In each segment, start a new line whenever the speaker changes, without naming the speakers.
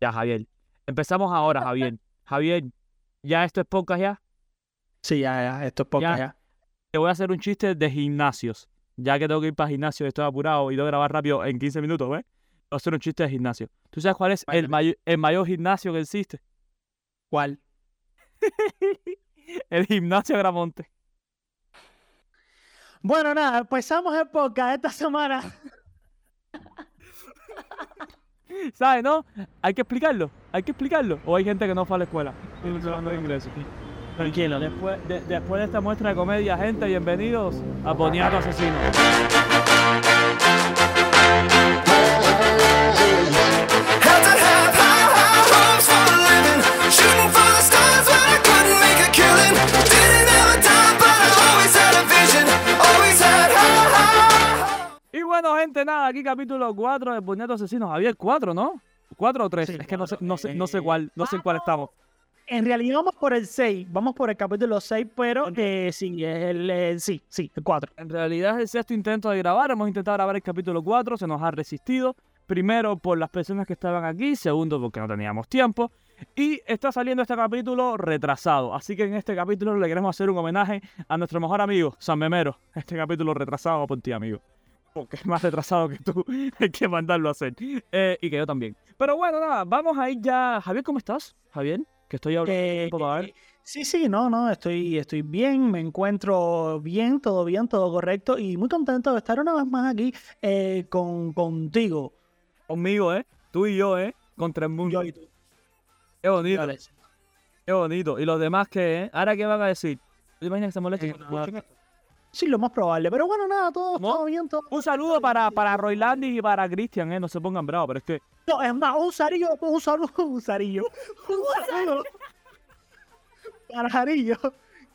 Ya, Javier. Empezamos ahora, Javier. Javier, ¿ya esto es podcast ya?
Sí, ya, ya, esto es podcast
Ya.
ya.
Te voy a hacer un chiste de gimnasios. Ya que tengo que ir para gimnasio, estoy apurado y tengo que grabar rápido en 15 minutos, ¿ves? Voy a hacer un chiste de gimnasio. ¿Tú sabes cuál es el, el mayor gimnasio que existe?
¿Cuál?
El gimnasio Gramonte.
Bueno, nada, empezamos el podcast esta semana.
¿Sabes, no? Hay que explicarlo. Hay que explicarlo. O hay gente que no fue a la escuela. Hablando inglés. Tranquilo, después de, después de esta muestra de comedia, gente, bienvenidos a Boniato Asesino. Bueno, gente, nada, aquí capítulo 4 de Boniato Asesino. Javier, 4, ¿no? ¿4 o 3?
Sí,
es que no sé, no sé, no sé
Eh,
cuál, no sé en cuál estamos.
En realidad vamos por el 6, vamos por el capítulo 6, pero eh, sí, el, eh, sí, sí, el 4.
En realidad es el sexto intento de grabar. Hemos intentado grabar el capítulo 4, se nos ha resistido. Primero por las personas que estaban aquí, segundo porque no teníamos tiempo. Y está saliendo este capítulo retrasado. Así que en este capítulo le queremos hacer un homenaje a nuestro mejor amigo, San Memero. Este capítulo retrasado por ti, amigo. Porque es más retrasado que tú. Hay que mandarlo a hacer. Eh, y que yo también. Pero bueno, nada, vamos a ir ya. Javier, ¿cómo estás? Javier, que estoy hablando.
Eh,
un poco, a ver.
eh, sí, sí, no, no, estoy, estoy bien, me encuentro bien, todo bien, todo correcto y muy contento de estar una vez más aquí eh, con, contigo.
Conmigo, ¿eh? Tú y yo, ¿eh? Contra el mundo.
Yo y tú.
Qué bonito. Qué bonito. ¿Y los demás qué, eh? ¿Ahora qué van a decir? ¿Te imaginas que se molesten
Eh? Sí, lo más probable, pero bueno, nada, todo,
¿No?
todo bien, todo.
Un saludo para, para y para Cristian, ¿eh? No se pongan bravos, pero es que...
No, es más, un zarillo, un saludo, un zarillo. Un saludo para Jarillo,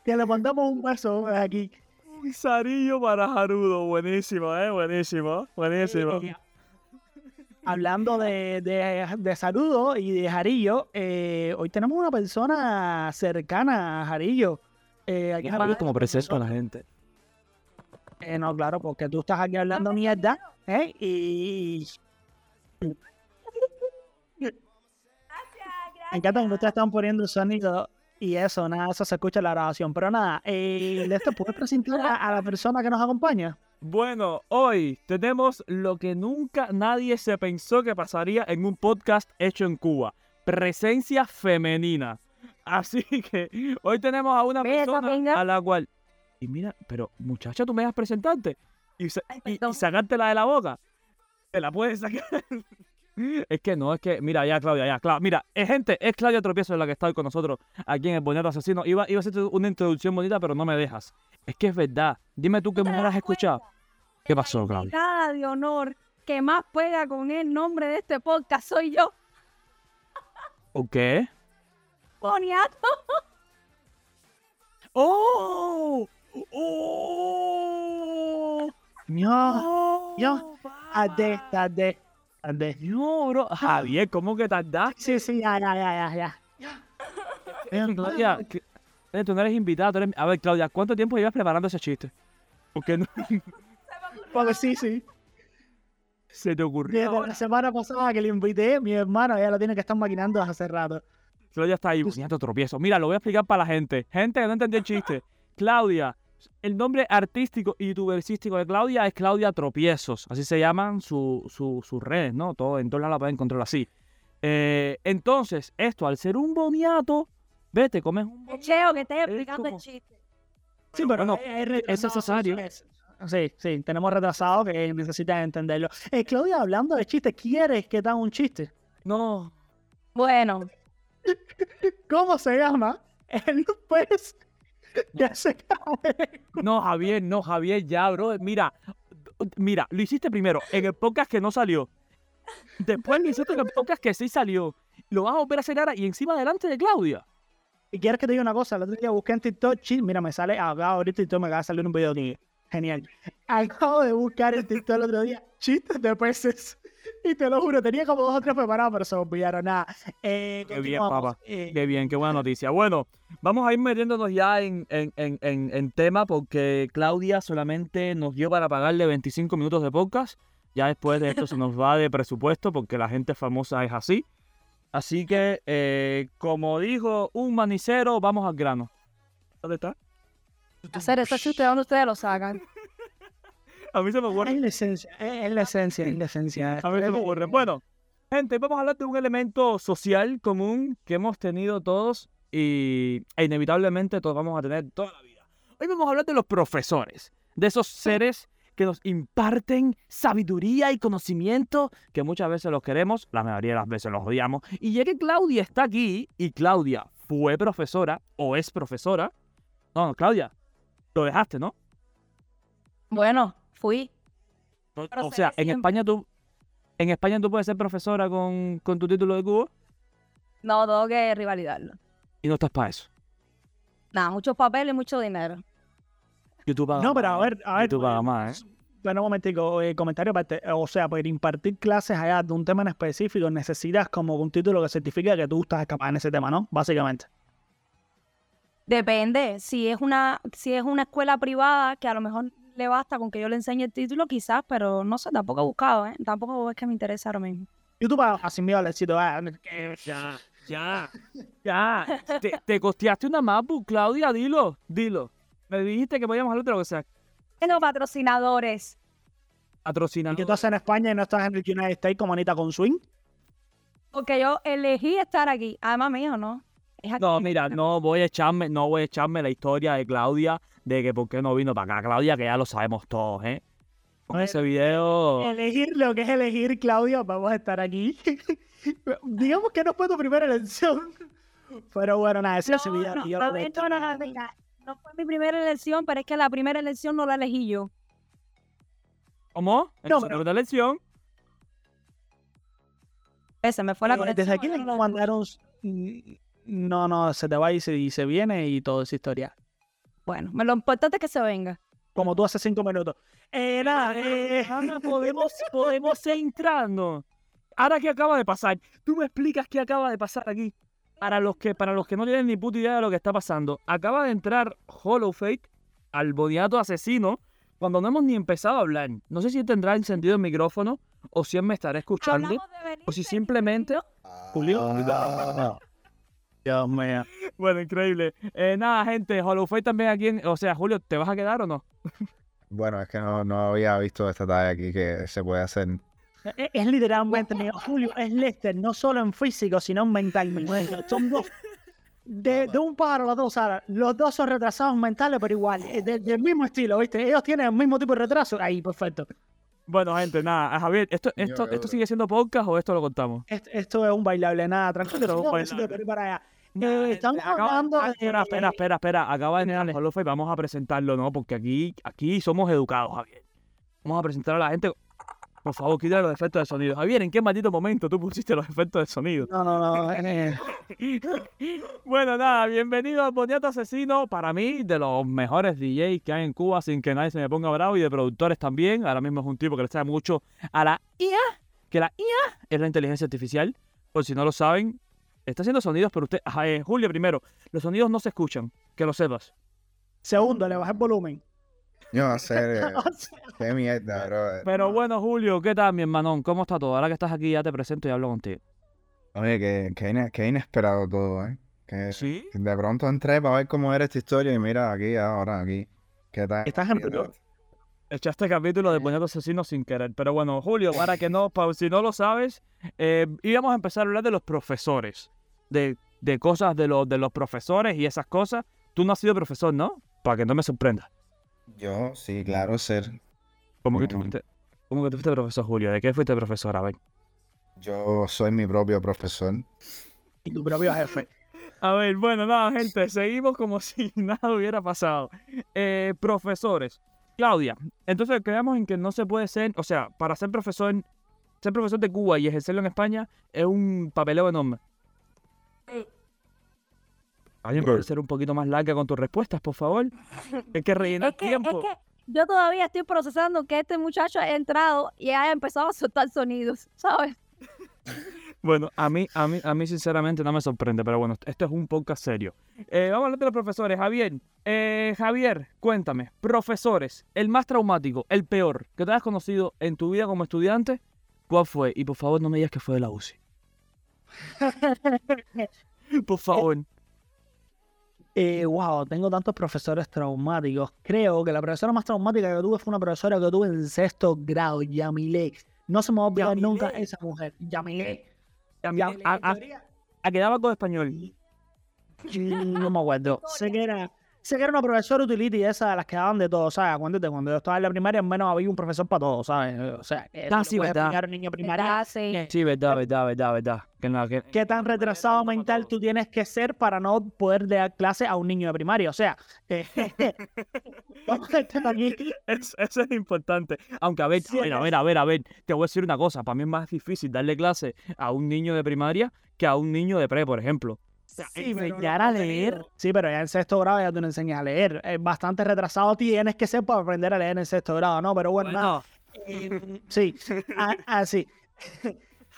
que le mandamos un beso aquí.
Un sarillo para Jarudo. Buenísimo, ¿eh? Buenísimo. Buenísimo.
Eh, hablando de, de, de saludos y de Jarillo, eh, hoy tenemos una persona cercana a Jarillo. Eh, aquí hablando-
como presento a la gente.
Eh, no, claro, porque tú estás aquí hablando mierda, ¿eh? Y... Me encanta que ustedes están poniendo el sonido y eso, nada, eso se escucha en la grabación. Pero nada, eh, Lester, ¿puedes presentar a, a la persona que nos acompaña?
Bueno, hoy tenemos lo que nunca nadie se pensó que pasaría en un podcast hecho en Cuba. Presencia femenina. Así que hoy tenemos a una persona
venga.
a la cual... Y mira, pero muchacha, tú me dejas presentarte y, y- y sacártela de la boca. Te la puedes sacar. es que no, es que, mira, ya, Claudia, ya, Claudia. Mira, eh, gente, es Claudia Tropiezo la que está hoy con nosotros aquí en el Bonito Asesino. Iba, iba a hacerte una introducción bonita, pero no me dejas. Es que es verdad. Dime tú qué
¿Te
mujer has
das
escuchado. ¿Qué pasó, Claudia?
Invitada de honor que más pega con el nombre de este podcast soy yo,
¿O qué?
Boniato.
¡Oh! ¡Oh!
No,
¡Oh!
tarde, tarde.
No, bro. Javier, ¿cómo que tardaste?
Sí, sí, ya, ya, ya, ya, ya.
Eh, Claudia, que- eh, tú no eres invitada. tú eres- A ver, Claudia, ¿cuánto tiempo llevas preparando ese chiste? Porque no
Porque sí, sí.
se te ocurrió.
Desde
ahora?
la semana pasada que le invité, mi hermano ya lo tiene que estar maquinando hace rato.
Claudia está ahí, Boniato tropiezo. Mira, lo voy a explicar para la gente. Gente que no entendió el chiste. Claudia, el nombre artístico y youtuberístico de Claudia es Claudia Tropiezos. Así se llaman su- su- sus redes, ¿no? Todo, en todos lados la pueden encontrar así. Eh, entonces, esto, al ser un boniato, vete, comes un boniato.
Cheo, que estés explicando
como-
el chiste.
Sí, pero
bueno,
es, es retrasado,
necesario.
es- Sí, sí, tenemos retrasados que necesitan entenderlo. Eh, Claudia, hablando de chistes, ¿quieres que te haga un chiste?
No.
Bueno,
¿Cómo se llama? El pez que se cae.
No, Javier, no, Javier, ya, bro. Mira, mira, lo hiciste primero en el podcast que no salió. Después lo hiciste en el podcast que sí salió. Lo vas a volver a hacer ahora y encima delante de Claudia.
Y quieres que te diga una cosa, el otro día busqué en TikTok, chi- mira, me sale, acá ahorita TikTok me acaba de salir un video de Genial. Acabo de buscar en TikTok el otro día chistes de peces. Y te lo juro, tenía como dos o tres preparados, pero se me olvidaron nada. Eh,
Qué bien, papá.
Eh,
Qué bien, qué buena noticia. Bueno, vamos a ir metiéndonos ya en, en, en, en, en tema porque Claudia solamente nos dio para pagarle 25 minutos de podcast. Ya después de esto se nos va de presupuesto porque la gente famosa es así. Así que, eh, como dijo un manicero, vamos al grano. ¿Dónde está?
Hacer eso chiste, ¿dónde ustedes lo sacan?
A mí se me ocurre.
Es la esencia, es la esencia, es la esencia.
A mí se me ocurre. Bueno, gente, vamos a hablar de un elemento social común que hemos tenido todos y e inevitablemente todos vamos a tener toda la vida. Hoy vamos a hablar de los profesores, de esos seres que nos imparten sabiduría y conocimiento, que muchas veces los queremos, la mayoría de las veces los odiamos. Y ya que Claudia está aquí, y Claudia fue profesora o es profesora, no, no, Claudia, lo dejaste, ¿no?
Bueno, fui.
No, o
se
sea, en. España tú, en España tú puedes ser profesora con, con tu título de cubo
No, tengo que rivalidarlo.
y no estás para eso.
Nada, muchos papeles y mucho dinero.
YouTube paga
No, pero a
más, ¿eh?
ver, a ver.
YouTube paga más, ¿eh?
Bueno, un momentico, eh, comentario aparte. O sea, para impartir clases allá de un tema en específico necesitas como un título que certifique que tú estás capaz en ese tema, ¿no? Básicamente.
Depende. Si es una, si es una escuela privada, que a lo mejor le basta con que yo le enseñe el título, quizás, pero no sé, tampoco he buscado, ¿eh? Tampoco es que me interesa ahora mismo.
YouTube sin miedo al éxito.
Ya, ya, ya. Te, te costeaste una MacBook, Claudia, dilo, dilo. Me dijiste que podíamos hablar de lo que sea.
Tengo patrocinadores.
¿Y
Patrocinador.
que tú haces en España y no estás en el United States como Anita con Swing?
Porque yo elegí estar aquí. Además mío, ¿no?
No, mira, no voy a echarme, no voy a echarme la historia de Claudia de que por qué no vino para acá. Claudia, que ya lo sabemos todos, ¿eh? Con ese video.
Elegir lo que es elegir, Claudio, vamos a estar aquí. Digamos que no fue tu primera elección. Pero bueno, nada, ese
No,
es el video.
no,
yo
no, no, no, no, mira, no fue mi primera elección, pero es que la primera elección no la elegí yo.
¿Cómo?
No,
No,
pero-
la elección.
Ese me fue la
Eh,
conexión.
Desde aquí le
no, no,
mandaron. No, no, se te va y se, y se viene y toda esa historia.
Bueno, me lo importante es que se venga.
Como tú hace cinco minutos. Eh, nada, eh,
Ahora podemos, podemos entrando. Ahora, ¿qué acaba de pasar? Tú me explicas qué acaba de pasar aquí. Para los que, para los que no tienen ni puta idea de lo que está pasando, acaba de entrar Hollow Fake al boniato asesino cuando no hemos ni empezado a hablar. No sé si tendrá encendido el micrófono o si él me estará escuchando. O si simplemente. Julio.
Dios mío.
Bueno, increíble. Eh, nada, gente, Hollow Fake también aquí. en- o sea, Julio, ¿te vas a quedar o no?
Bueno, es que no, no había visto esta talla aquí que se puede hacer.
Es, es literalmente, Julio, es Lester, no solo en físico, sino en mentalmente. Son dos. De, de un pájaro a los dos, Sara. Los dos son retrasados mentales, pero igual, eh, de- del mismo estilo, ¿viste? Ellos tienen el mismo tipo de retraso. Ahí, perfecto.
Bueno, gente, nada. Javier, ¿esto, esto, ¿esto sigue siendo podcast o esto lo contamos?
Esto, esto es un bailable, nada, tranquilo. No, para allá. Eh, estamos
Acaba-
hablando de-
espera, espera, espera, espera. Acaba de entrar el Fame, Vamos a presentarlo, ¿no? Porque aquí, aquí somos educados, Javier. Vamos a presentar a la gente. Por favor, quita los efectos de sonido. Javier, ¿en qué maldito momento tú pusiste los efectos de sonido?
No, no, no. eh,
Bueno, nada, bienvenido al Boniato Asesino. Para mí, de los mejores DJs que hay en Cuba, sin que nadie se me ponga bravo, y de productores también. Ahora mismo es un tipo que le sabe mucho a la IA, que la IA es la inteligencia artificial. Por si no lo saben, está haciendo sonidos, pero usted, ajá, eh, Julio, primero, los sonidos no se escuchan, que lo sepas.
segundo, le bajé el volumen.
Ser. eh,
O sea,
qué mierda, bro.
Pero bueno, Julio, ¿qué tal, mi hermanón? ¿Cómo está todo? Ahora que estás aquí, ya te presento y hablo contigo.
Oye, que, que, ine- que inesperado todo, ¿eh? Que
¿Sí?
de pronto entré para ver cómo era esta historia y mira aquí, ahora aquí. ¿Qué tal?
Estás en.
Echaste capítulo de Boniato Asesino sin querer. Pero bueno, Julio, para que no, pa- si no lo sabes, eh, íbamos a empezar a hablar de los profesores. De, de cosas de los, de los profesores y esas cosas. Tú no has sido profesor, ¿no? Para que no me sorprenda.
Yo, sí, claro, ser.
¿Cómo que, tú fuiste, ¿Cómo que tú fuiste profesor, Julio? ¿De qué fuiste profesor? A ver.
Yo soy mi propio profesor.
Y tu propio jefe.
A ver, bueno, nada, gente, seguimos como si nada hubiera pasado. Eh, profesores. Claudia, entonces quedamos en que no se puede ser, o sea, para ser profesor, ser profesor de Cuba y ejercerlo en España es un papeleo enorme. Alguien puede ser un poquito más larga con tus respuestas, por favor. Hay que rellenar
Es que, es
tiempo.
que yo todavía estoy procesando que este muchacho haya entrado y haya empezado a soltar sonidos, ¿sabes?
Bueno, a mí, a mí, a mí sinceramente no me sorprende, pero bueno, esto es un podcast serio. Eh, vamos a hablar de los profesores. Javier, eh, Javier, cuéntame, profesores, el más traumático, el peor que te hayas conocido en tu vida como estudiante, ¿cuál fue? Y por favor no me digas que fue de la UCI. Por favor.
Eh, wow, tengo tantos profesores traumáticos. Creo que la profesora más traumática que tuve fue una profesora que tuve en sexto grado, Yamile. No se me va a olvidar
Yamile.
nunca esa mujer. Yamile.
A,
Yamile,
a, a- a que daba con español.
No me acuerdo. Sé que era, sé que era una profesora utility esa de las que daban de todo, ¿sabes? Acuérdate, cuando yo estaba en la primaria, al menos había un profesor para todo, ¿sabes? O sea, que
Ah, sí, verdad.
a un niño primaria
Ah, sí.
verdad, verdad, verdad, verdad. Que no, que-
qué tan retrasado mental tú tienes que ser para no poder dar clase a un niño de primaria. O sea, eh, vamos a estar aquí.
Es- eso es importante. Aunque, a ver,
Sí,
a ver, a ver, a ver, a ver, te voy a decir una cosa. Para mí es más difícil darle clase a un niño de primaria que a un niño de pre, por ejemplo.
Sí, pero
enseñar a leer.
Sí, pero ya en sexto grado ya tú no enseñas a leer. Es bastante retrasado tienes que ser para aprender a leer en sexto grado, ¿no? Pero bueno, nada. Eh, sí, ah, ah, sí.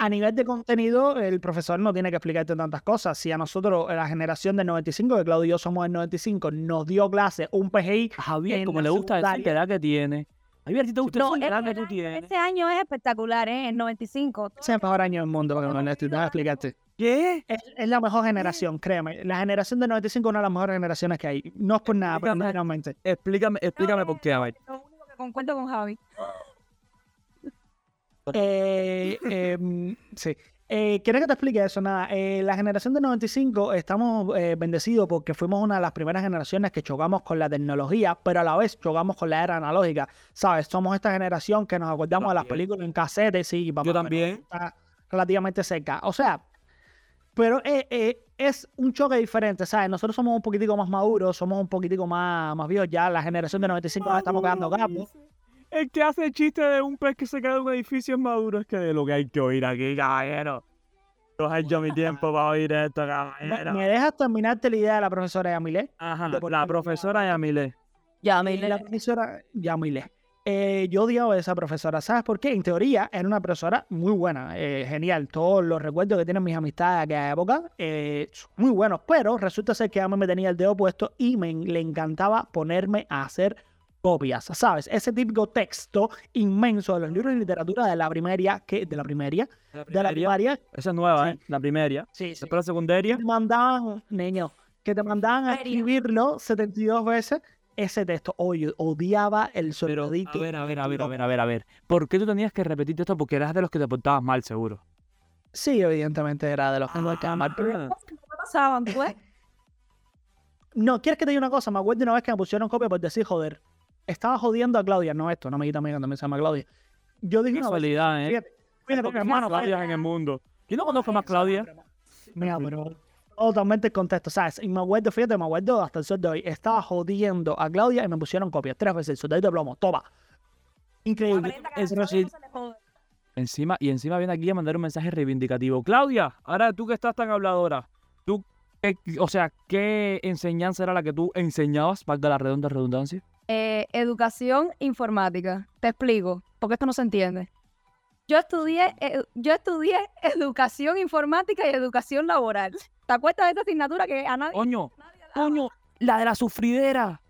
A nivel de contenido, el profesor no tiene que explicarte tantas cosas. Si a nosotros, la generación del 95, que Claudio y yo somos del 95, nos dio clase un PGI,
A Javier, como le gusta decir la edad que tiene. Javier, ¿a ti te gusta
No,
la edad
este
que tú
año-
tienes?
este año es espectacular, ¿eh? El 95.
ese es el mejor año del mundo, para que me lo necesitas explicarte.
¿Qué?
Es, es la mejor generación, créeme. La generación del 95 es una de las mejores generaciones que hay. No es por nada, pero realmente.
Explícame, explícame por qué, a ver.
Lo único que concuerdo con Javi.
Eh, em, sí. Eh, ¿Quieres que te explique eso? Nada, eh, la generación del 95 estamos eh, bendecidos porque fuimos una de las primeras generaciones que chocamos con la tecnología, pero a la vez chocamos con la era analógica. ¿Sabes? Somos esta generación que nos acordamos de las películas en cassette, sí,
Yo también.
Está relativamente cerca. O sea, pero eh, eh, es un choque diferente, ¿sabes? Nosotros somos un poquitico más maduros, somos un poquitico más, más viejos ya. La generación del 95 nos estamos quedando capos.
El que hace el chiste de un pez que se cae de un edificio es maduro es que de lo que hay que oír aquí, caballero. No he hecho mi tiempo para oír esto,
¿Me,
caballero.
me dejas terminarte la idea de la profesora Yamile?
Ajá,
de
la profesora Yamile.
Ya,
Y la profesora Yamile. Eh, yo odiaba a esa profesora, ¿sabes por qué? En teoría era una profesora muy buena, eh, genial. Todos los recuerdos que tienen mis amistades de aquella época, eh, son muy buenos, pero resulta ser que a mí me tenía el dedo puesto y me le encantaba ponerme a hacer copias, ¿sabes? Ese típico texto inmenso de los libros de literatura de la primaria, que, de la primaria, de la primaria,
Esa es nueva,
Sí.
¿eh? La primaria.
sí, sí,
Después la secundaria.
te mandaban, niño, que te mandaban a escribirlo 72 veces ese texto. Oye, odiaba el
Pero, a
soldadito.
ver, a ver, a ver, a ver, a ver, a ver. ¿Por qué tú tenías que repetir esto? Porque eras de los que te portabas mal, seguro.
Sí, evidentemente era de los que estaban mal, pero-
Ah.
¿Qué pasaban, pues?
No, ¿quieres que te diga una cosa? Me acuerdo una vez que me pusieron copia por decir joder. Estaba jodiendo a Claudia, no esto, no me quita amiga, también se llama Claudia. Yo dije una vez,
¿eh?
fíjate, fíjate, hermano,
Claudias en el mundo. Yo no conozco más Claudia.
Mira, pero totalmente el contexto, ¿sabes? Y me acuerdo, fíjate, me acuerdo hasta el sol de hoy. Estaba jodiendo a Claudia y me pusieron copia tres veces. El soldadito de plomo, toma. Increíble.
Es. Encima, y encima viene aquí a mandar un mensaje reivindicativo. Claudia, ahora tú que estás tan habladora, tú, qué- o sea, ¿qué enseñanza era la que tú enseñabas, valga la redonda redundancia?
Eh, educación informática. Te explico, porque esto no se entiende. Yo estudié, eh, yo estudié educación informática y educación laboral. ¿Te acuerdas de esta asignatura que a nadie,
Coño,
nadie
coño, la de la sufridera.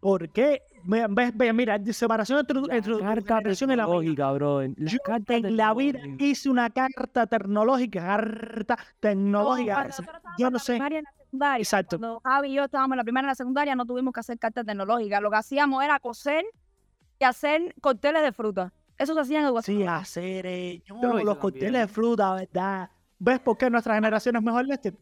¿Por qué? Ve- ve- mira, separación entre,
Carta
la mía.
tecnológica, bro. La
Yo
carta
en la vida
tecnológica.
hice una carta tecnológica, carta
No,
tecnológica.
estábamos
yo
en
no sé.
en
Exacto.
Cuando Javi y yo estábamos en la primaria y en la secundaria, no tuvimos que hacer cartas tecnológicas. Lo que hacíamos era coser y hacer cócteles de fruta. Eso se hacía en educación.
Sí,
laboral.
hacer eh, yo,
Yo lo
los cócteles de fruta, ¿verdad? ¿Ves por qué nuestra generación es mejor, Lester?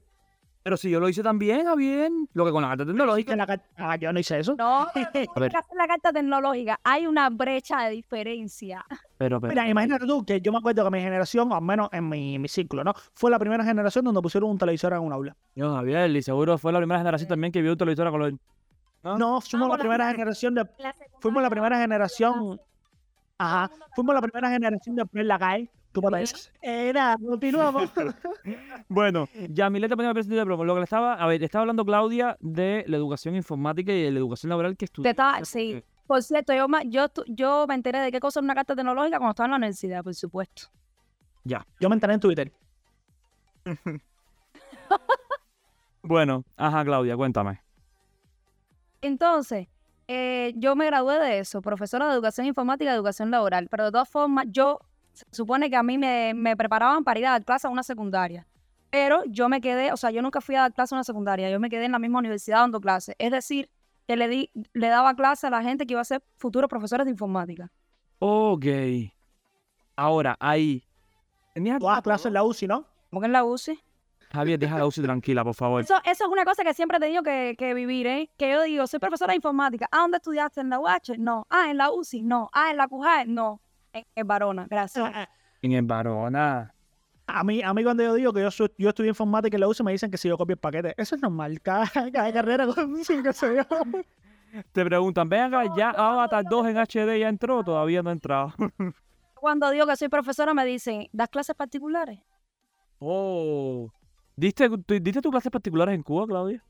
Pero si yo lo hice también, Javier. Lo que con la carta tecnológica.
La Ah, yo no hice eso.
No, pero tú
A ver.
la carta tecnológica. Hay una brecha de diferencia.
Pero, pero.
Mira, imagínate tú que yo me acuerdo que mi generación, al menos en mi, mi ciclo, ¿no? Fue la primera generación donde pusieron un televisor en un aula.
Yo, Javier, y seguro fue la primera generación también que vio un televisor a color. ¿No?
No, fuimos la
la
primera generación de.
La
Fuimos la primera generación. Ajá. Fuimos la primera generación de poner la calle. ¿Tú para eso? Eh, nada, continuamos.
Bueno, Yamile te ponía el presente de promo. Lo que le estaba, a ver, estaba hablando Claudia de la educación informática y de la educación laboral que
estaba- sí. Por cierto, yo, yo, yo me enteré de qué cosa era una carta tecnológica cuando estaba en la universidad, por supuesto.
Yo me enteré en Twitter.
Bueno, ajá, Claudia, cuéntame.
Entonces, eh, yo me gradué de eso, profesora de educación informática y educación laboral. Pero de todas formas, yo Se supone que a mí me, me preparaban para ir a dar clase a una secundaria. Pero yo me quedé, o sea, yo nunca fui a dar clase a una secundaria, yo me quedé en la misma universidad dando clases. Es decir, que le, di, le daba clase a la gente que iba a ser futuros profesores de informática.
Ok. Ahora, ahí. ¿Tenías
Tú das clases en la UCI, ¿no?
Como que en la UCI.
Javier, deja la UCI tranquila, por favor.
Eso, eso es una cosa que siempre he tenido que, que vivir, ¿eh? Que yo digo, soy profesora de informática. ¿Ah, dónde estudiaste? ¿En la UH? No. Ah, en la UCI. No. Ah, en la CUJAE. No. En, en Barona. Gracias.
En el Barona.
A mí, a mí cuando yo digo que yo, soy- yo estudié informática en la UCI me dicen que si yo copio el paquete. Eso es normal. Cada, cada carrera con qué sé yo.
Te preguntan, ven acá, ya Avatar 2 en HD ya entró, todavía no ha entrado.
Cuando digo que soy profesora me dicen, ¿das clases particulares?
Oh. ¿Diste, tu- ¿Diste tus clases particulares en Cuba, Claudia?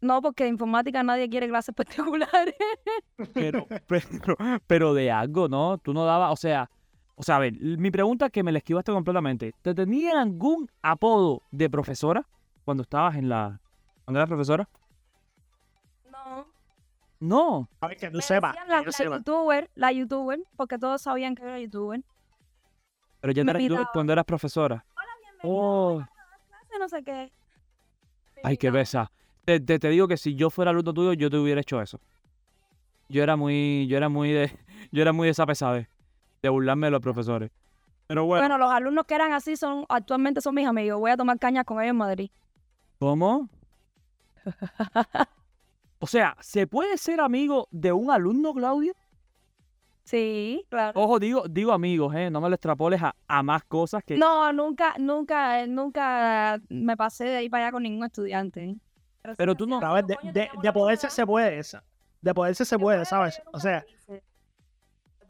No, porque de informática nadie quiere clases particulares.
Pero, pero, pero de algo, ¿no? Tú no dabas, o sea, o sea, a ver, mi pregunta que me la esquivaste completamente. ¿Te tenían algún apodo de profesora cuando estabas en la... cuando eras profesora?
No.
No.
A ver, que tú sepas.
la, youtuber, la youtuber, porque todos sabían que era youtuber.
Pero ya te eras tú cuando eras profesora. Oh,
No sé qué.
ay, qué besa. Te, te, te digo que si yo fuera alumno tuyo, yo te hubiera hecho eso. Yo era muy, yo era muy de, yo era muy de esa pesadez, de burlarme de los profesores. Pero bueno,
Bueno, los alumnos que eran así son actualmente son mis amigos. Voy a tomar cañas con ellos en Madrid.
¿cómo? O sea, ¿se puede ser amigo de un alumno, Claudia?
Sí, claro.
Ojo, digo, digo amigos, ¿eh? No me lo extrapoles a, a más cosas que...
No, nunca, nunca, eh, nunca me pasé de ahí para allá con ningún estudiante. ¿eh?
Pero
me
tú no-
ver, de,
"Coño,
de, poderse se puede esa. De poderse se puede,
puede,
¿sabes?
pero
O sea,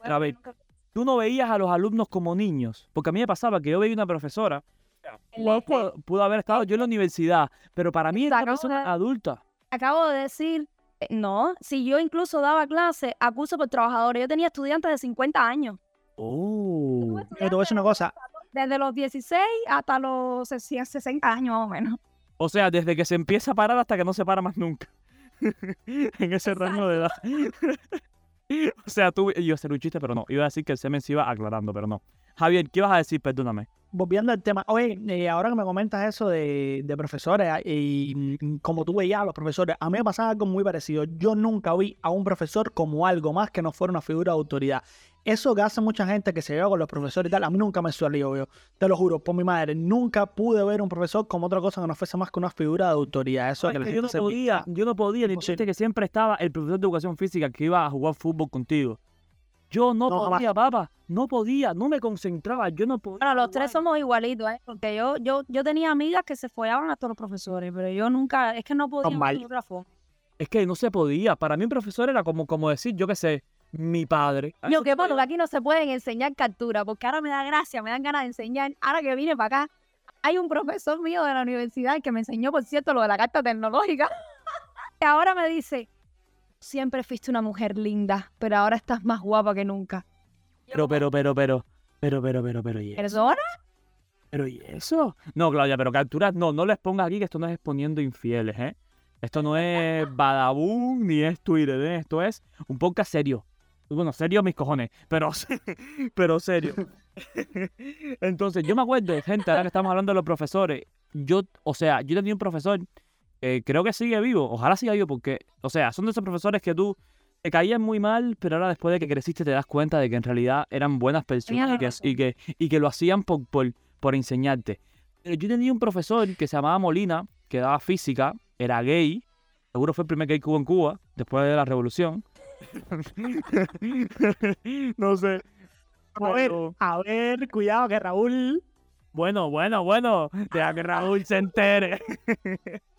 Pero a ver,
pero nunca-
Tú no veías a los alumnos como niños, porque a mí me pasaba que yo veía una profesora, pudo, pudo- pudo haber estado yo en la universidad, pero para mí era una
Acabo
persona
de-
adulta.
Acabo de decir, no, si yo incluso daba clase a curso por trabajadores, yo tenía estudiantes de 50 años.
Oh.
Yo te voy a decir una cosa.
Desde los 16 hasta los 60 años más o menos.
O sea, desde que se empieza a parar hasta que no se para más nunca. en ese rango de edad. o sea, tú, iba a hacer un chiste, pero no. Iba a decir que el semen se iba aclarando, pero no. Javier, ¿qué vas a decir? Perdóname.
Volviendo al tema, oye, eh, ahora que me comentas eso de, de profesores ah, y mm, como tú veías a los profesores, a mí me pasaba algo muy parecido. Yo nunca vi a un profesor como algo más que no fuera una figura de autoridad. Eso que hace mucha gente que se lleva con los profesores y tal, a mí nunca me salió, yo. Te lo juro, por mi madre, nunca pude ver un profesor como otra cosa que no fuese más que una figura de autoridad. Eso
No,
que
que yo no
se
podía, yo no podía, ni
Imposible.
viste que siempre estaba el profesor de educación física que iba a jugar fútbol contigo. Yo no,
No, jamás.
podía, papá, no podía, no me concentraba, yo no podía.
Bueno, los tres somos igualitos, ¿eh? Porque yo, yo, yo tenía amigas que se follaban a todos los profesores, pero yo nunca, es que no podía de otra forma.
Es que no se podía. Para mí un profesor era como, como decir, yo qué sé, mi padre.
Yo
eso
qué bueno, que aquí no se pueden enseñar captura, porque ahora me da gracia, me dan ganas de enseñar. Ahora que vine para acá, hay un profesor mío de la universidad que me enseñó, por cierto, lo de la carta tecnológica. y ahora me dice, siempre fuiste una mujer linda, pero ahora estás más guapa que nunca.
Pero, pero, pero, pero, pero, pero, pero, pero, ¿y eso?
¿Persona?
¿Pero y eso? No, Claudia, pero capturas, no, no les pongas aquí que esto no es exponiendo infieles, ¿eh? Esto no es Badabun ni es Twitter, ¿eh? Esto es un podcast serio. Bueno, serio mis cojones, pero, pero serio. Entonces, yo me acuerdo, gente, ahora que estamos hablando de los profesores, yo, o sea, yo tenía un profesor, eh, creo que sigue vivo, ojalá siga vivo, porque, o sea, son de esos profesores que tú te caían muy mal, pero ahora después de que creciste te das cuenta de que en realidad eran buenas personas y que, y que, y que lo hacían por, por, por enseñarte. Pero yo tenía un profesor que se llamaba Molina, que daba física, era gay, seguro fue el primer gay que hubo en Cuba, después de la revolución. no sé.
A ver, a ver, cuidado que Raúl.
bueno, bueno, bueno. Deja que Raúl se entere.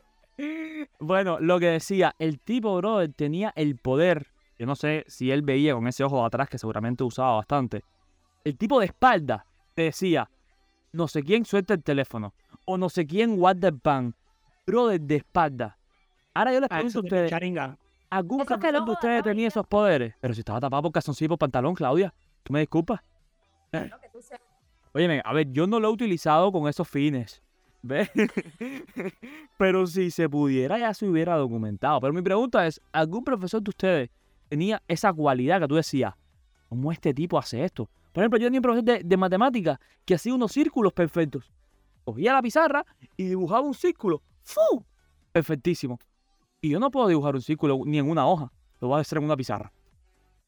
bueno, lo que decía, el tipo, brother, tenía el poder. Yo no sé si él veía con ese ojo de atrás, que seguramente usaba bastante. El tipo de espalda te decía, no sé quién suelta el teléfono. O no sé quién guarda el pan. Brother, de espalda. Ahora yo les
Ah,
pregunto a ustedes. ¿algún profesor de ustedes tenía esos poderes? Pero si estaba tapado por calzoncillo y por pantalón, Claudia. ¿Tú me disculpas? Óyeme, a ver, yo no lo he utilizado con esos fines. ¿Ves? Pero si se pudiera, ya se hubiera documentado. Pero mi pregunta es, ¿algún profesor de ustedes tenía esa cualidad que tú decías? ¿Cómo este tipo hace esto? Por ejemplo, yo tenía un profesor de, de matemáticas que hacía unos círculos perfectos. Cogía la pizarra y dibujaba un círculo. ¡Fu! Perfectísimo. Y yo no puedo dibujar un círculo ni en una hoja. Lo voy a hacer en una pizarra.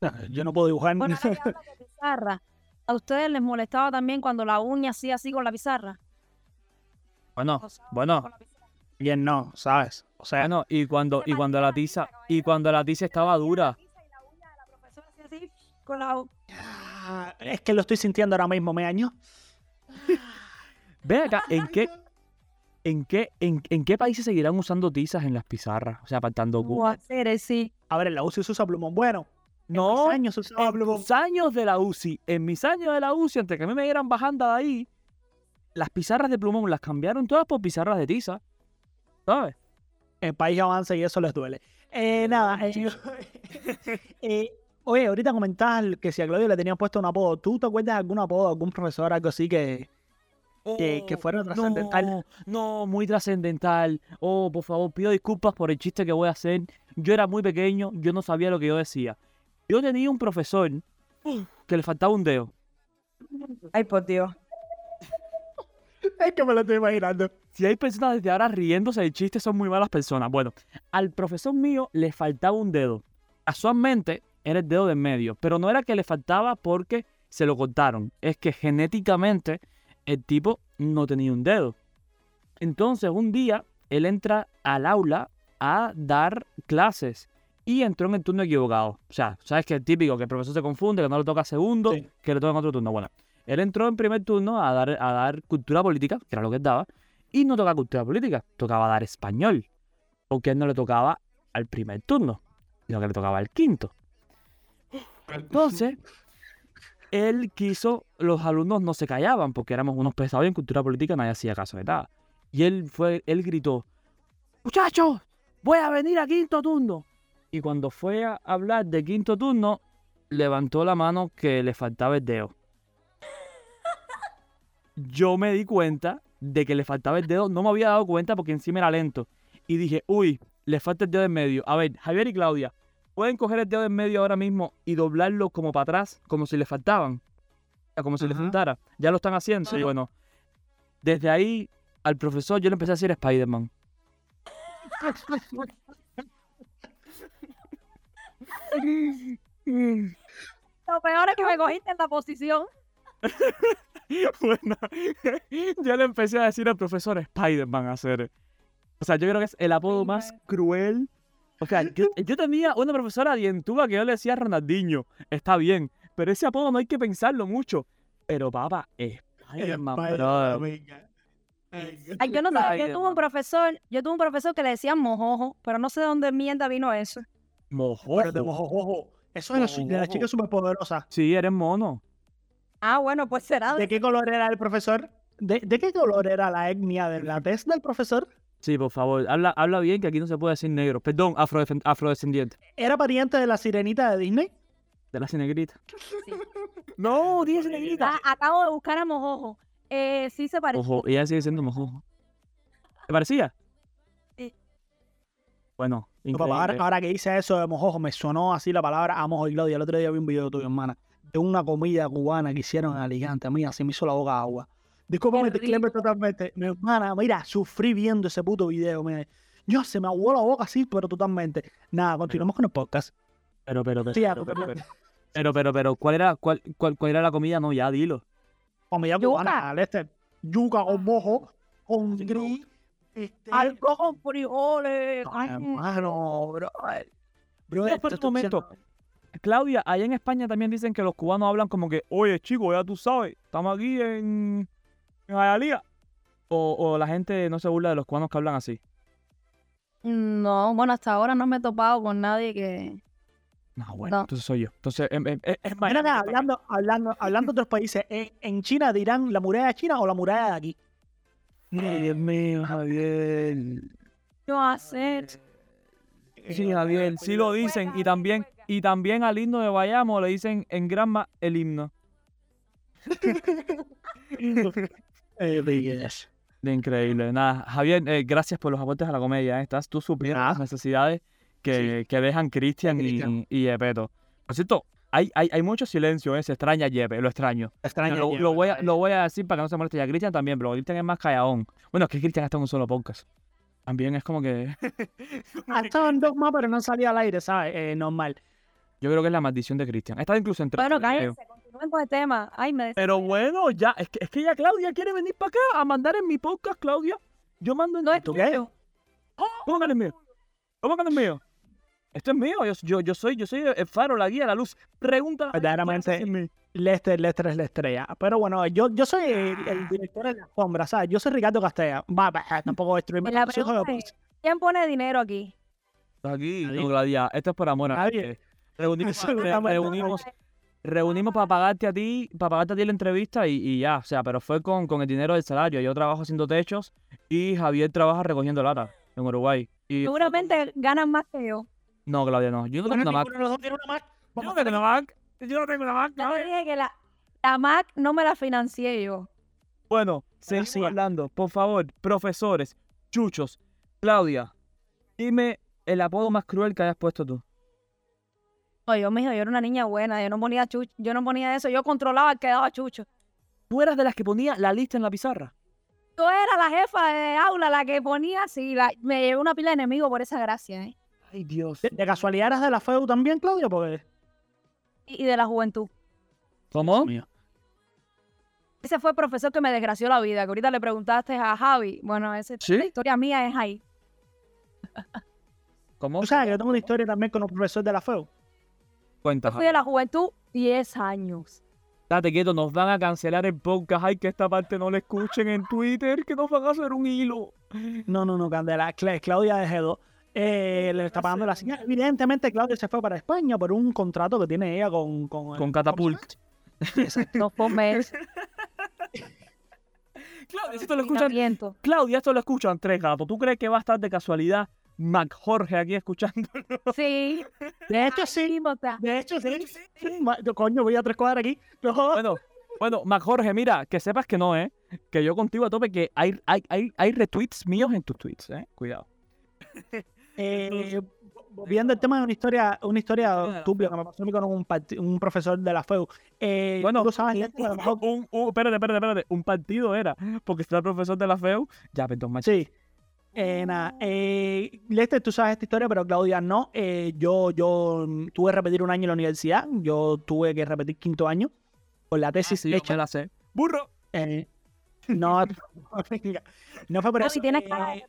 Yo no puedo dibujar.
Bueno, hablas de pizarra, ¿a ustedes les molestaba también cuando la uña hacía así con la pizarra?
Bueno, bueno.
Bien, no, ¿sabes? O sea,
bueno. Y cuando, y cuando la tiza, y cuando la tiza estaba dura.
Ah, es que lo estoy sintiendo ahora mismo, me año.
Ve acá, ¿en qué, en qué, en, en qué países seguirán usando tizas en las pizarras? O sea, apartando
sí.
A ver, en la UCI se usa plumón. Bueno, en
No,
mis años se usaba
en
plumón.
mis años de la UCI, en mis años de la UCI, antes que a mí me dieran bajanda de ahí, las pizarras de plumón las cambiaron todas por pizarras de tiza. ¿Sabes?
El país avanza y eso les duele. Eh, nada, eh, eh, oye, ahorita comentabas que si a Claudio le tenían puesto un apodo. ¿Tú te acuerdas de algún apodo, algún profesor, algo así que, que, que fuera trascendental?
No, no, muy trascendental. Oh, por favor, pido disculpas por el chiste que voy a hacer. Yo era muy pequeño, yo no sabía lo que yo decía. Yo tenía un profesor que le faltaba un dedo.
Ay, por Dios.
Es que me lo estoy imaginando.
Si hay personas desde ahora riéndose del chiste, son muy malas personas. Bueno, al profesor mío le faltaba un dedo. Casualmente era el dedo de en medio, pero no era que le faltaba porque se lo cortaron. Es que genéticamente el tipo no tenía un dedo. Entonces, un día él entra al aula a dar clases y entró en el turno equivocado. O sea, sabes que es típico que el profesor se confunde, que no le toca segundo,
Sí.
que le toca en otro turno. Bueno, él entró en primer turno a dar, cultura política, que era lo que daba, y no tocaba cultura política, tocaba dar español, porque él no le tocaba al primer turno, sino que le tocaba al quinto. Entonces, él quiso, los alumnos no se callaban porque éramos unos pesados y en cultura política nadie hacía caso de nada. Y él fue, él gritó, muchachos, voy a venir a quinto turno. Y cuando fue a hablar de quinto turno, levantó la mano que le faltaba el dedo. Yo me di cuenta de que le faltaba el dedo, no me había dado cuenta porque encima era lento. Y dije, uy, le falta el dedo en medio. A ver, Javier y Claudia, ¿pueden coger el dedo en medio ahora mismo y doblarlo como para atrás, como si le faltaban? Como si le
Ajá.
faltara. ¿Ya lo están haciendo?
Sí.
Bueno, desde ahí al profesor yo le empecé a decir Spider-Man.
Lo peor es que me cogiste en la posición.
bueno, yo le empecé a decir al profesor Spider-Man a hacer. O sea, yo creo que es el apodo más cruel. O sea, yo, yo tenía una profesora dientuda que yo le decía Ronaldinho. Está bien, pero ese apodo no hay que pensarlo mucho. Pero papá, Spider-Man, brother.
Ay, yo no yo tuve un profesor, yo tuve un profesor que le decían mojojo, pero no sé de dónde mierda vino eso.
Pero de
Mojojo.
mojojojo. Eso es de la chica superpoderosa.
Sí, eres mono.
Ah, bueno, pues será.
¿De qué color era el profesor? ¿De, de qué color era la etnia de la tez del profesor?
Sí, por favor, habla, habla bien que aquí no se puede decir negro. Perdón, afrodescendiente.
¿Era pariente de la sirenita de Disney?
De la cinegrita.
Sí.
No, dije cinegrita.
Ah, acabo de buscar a mojojo. Eh, sí se parece.
Ojo, ella sigue siendo mojojo. ¿Te parecía?
Sí.
Bueno,
No, papá, ahora que hice eso de mojojo, me sonó así la palabra a mojo y Claudia. El otro día vi un video tuyo, hermana, de una comida cubana que hicieron en Alicante. A mí así me hizo la boca agua. Discúlpame, disclaimer totalmente. Mi hermana, mira, sufrí viendo ese puto video. Me, yo se me aguó la boca así, pero totalmente. Nada, continuamos con el podcast.
Pero, pero, pero,
Sí,
pero,
pero-
pero, pero, pero, pero, ¿cuál era, cuál, cuál, cuál era la comida? No, ya, dilo.
Comida cubana, Lester. Yuca con mojo, con gris. Este,
Algo con frijoles.
no,
ay,
hermano, bro. Bro,
No,
te
pero un momento. Claudia, allá en España también dicen que los cubanos hablan como que, oye, chico, ya tú sabes, estamos aquí en, en Hialeah". O, o la gente no se burla de los cubanos que hablan así.
No, bueno, hasta ahora no me he topado con nadie que.
No, bueno,
No.
entonces soy yo. Entonces, em, em, es, es está
hablando, hablando, hablando de otros países, ¿en, en China dirán la muralla de China o la muralla de aquí?
Ay, Dios mío, Javier.
Yo hacer.
Sí, Javier, sí lo dicen. Y también, y también al himno de Bayamo le dicen en Granma el himno.
Eh.
De increíble. Nada, Javier, eh, gracias por los aportes a la comedia. ¿eh? Estás tú supliendo las necesidades que, que dejan Cristian y, y Epeto. Por cierto, Hay, hay, hay mucho silencio, ¿eh? Se extraña a Jepe, lo extraño.
Extraño.
lo, voy a, lo voy a decir para que no se moleste. Y a Cristian también, pero Cristian es más callaón. Bueno, es que Cristian está en un solo podcast. También es como que.
Ha estado en dos más, pero no salía al aire, ¿sabes? Eh, normal.
Yo creo que es la maldición de Cristian. Está incluso en
Bueno,
creo.
cállense, continúen con el tema. Ay, me
Pero bueno, ya, es que, es que ya Claudia quiere venir para acá a mandar en mi podcast, Claudia. Yo mando en
No es
¿Tú qué?
tuyo.
¿Cómo que no es mío? ¿Cómo que no es mío? Esto es mío, yo, yo, yo soy, yo soy el faro, la guía, la luz. Pregunta.
Verdaderamente.
¿cuál es mi-
Lester, Lester es la estrella. Pero bueno, yo, yo soy el, el director de la sombra, ¿sabes? Yo soy Ricardo Castella. Va, va, tampoco.
La pregunta es,
puta.
¿quién pone dinero aquí?
Aquí, no, Gladia, esto es por amor. a-
Nadie.
Reunimos, re-
no
reunimos, reunimos para pagarte a ti, para pagarte a ti la entrevista y, y ya, o sea, pero fue con, con el dinero del salario. Yo trabajo haciendo techos y Javier trabaja recogiendo lata en Uruguay. Y
Seguramente ganan más que yo.
no, Claudia, no. Yo no tengo una Mac.
una.
Yo no tengo una Mac. Yo no tengo una Mac.
Ya
Claudia.
te dije que la, la Mac no me la financié yo.
Bueno, seguimos hablando. Por favor, profesores, chuchos, Claudia, dime el apodo más cruel que hayas puesto tú.
Oye, yo, mijo, yo era una niña buena, yo no ponía chucho, yo no ponía eso, yo controlaba el que daba chucho.
¿Tú eras de las que ponía la lista en la pizarra?
Tú eras la jefa de aula, la que ponía así, la, me llevé una pila de enemigos por esa gracia, ¿eh?
Ay, Dios.
De, de casualidad eras de la FEU también, Claudio, porque.
Y, y de la juventud.
¿Cómo?
Ese fue el profesor que me desgració la vida, que ahorita le preguntaste a Javi. Bueno, esa
¿Sí?
la historia mía es ahí.
¿Cómo?
Tú sabes que yo tengo una historia también con un profesor de la FEU.
Cuenta,
Yo fui de la juventud 10 años.
Date quieto, nos van a cancelar el podcast. Ay, que esta parte no la escuchen en Twitter, que nos van a hacer un hilo.
No, no, no, Candela. Cla- Claudia de G2. Eh, le está pagando la señal. Evidentemente, Claudia se fue para España por un contrato que tiene ella con. Con,
Con Catapult.
No fue
Claudia, esto lo escuchan.
Escuchan...
Claudia, esto lo escuchan tres gatos. ¿Tú crees que va a estar de casualidad Mac Jorge aquí escuchando?
Sí.
De hecho, sí. De hecho, sí. sí. Coño, voy a tres cuadras aquí. No.
Bueno, bueno, Mac Jorge, mira, que sepas que no, ¿eh? Que yo contigo a tope, que hay, hay, hay, hay retweets míos en tus tweets, ¿eh? Cuidado.
Eh, viendo el tema de una historia, una historia estúpida que me pasó a mí con un, un profesor de la FEU. Eh,
Bueno,
tú sabes, Lester, a lo mejor-
Un, un, espérate, espérate, espérate. Un partido era. Porque está el profesor de la FEU. Ya, perdón, macho.
Sí. Eh, nada, eh, Lester, tú sabes esta historia, pero Claudia no. Eh, yo, yo tuve que repetir un año en la universidad. Yo tuve que repetir quinto año por la
Ah,
tesis
yo
hecha.
me la sé. ¡Burro!
Eh, no, no fue por eso.
tienes
eh,
cara de-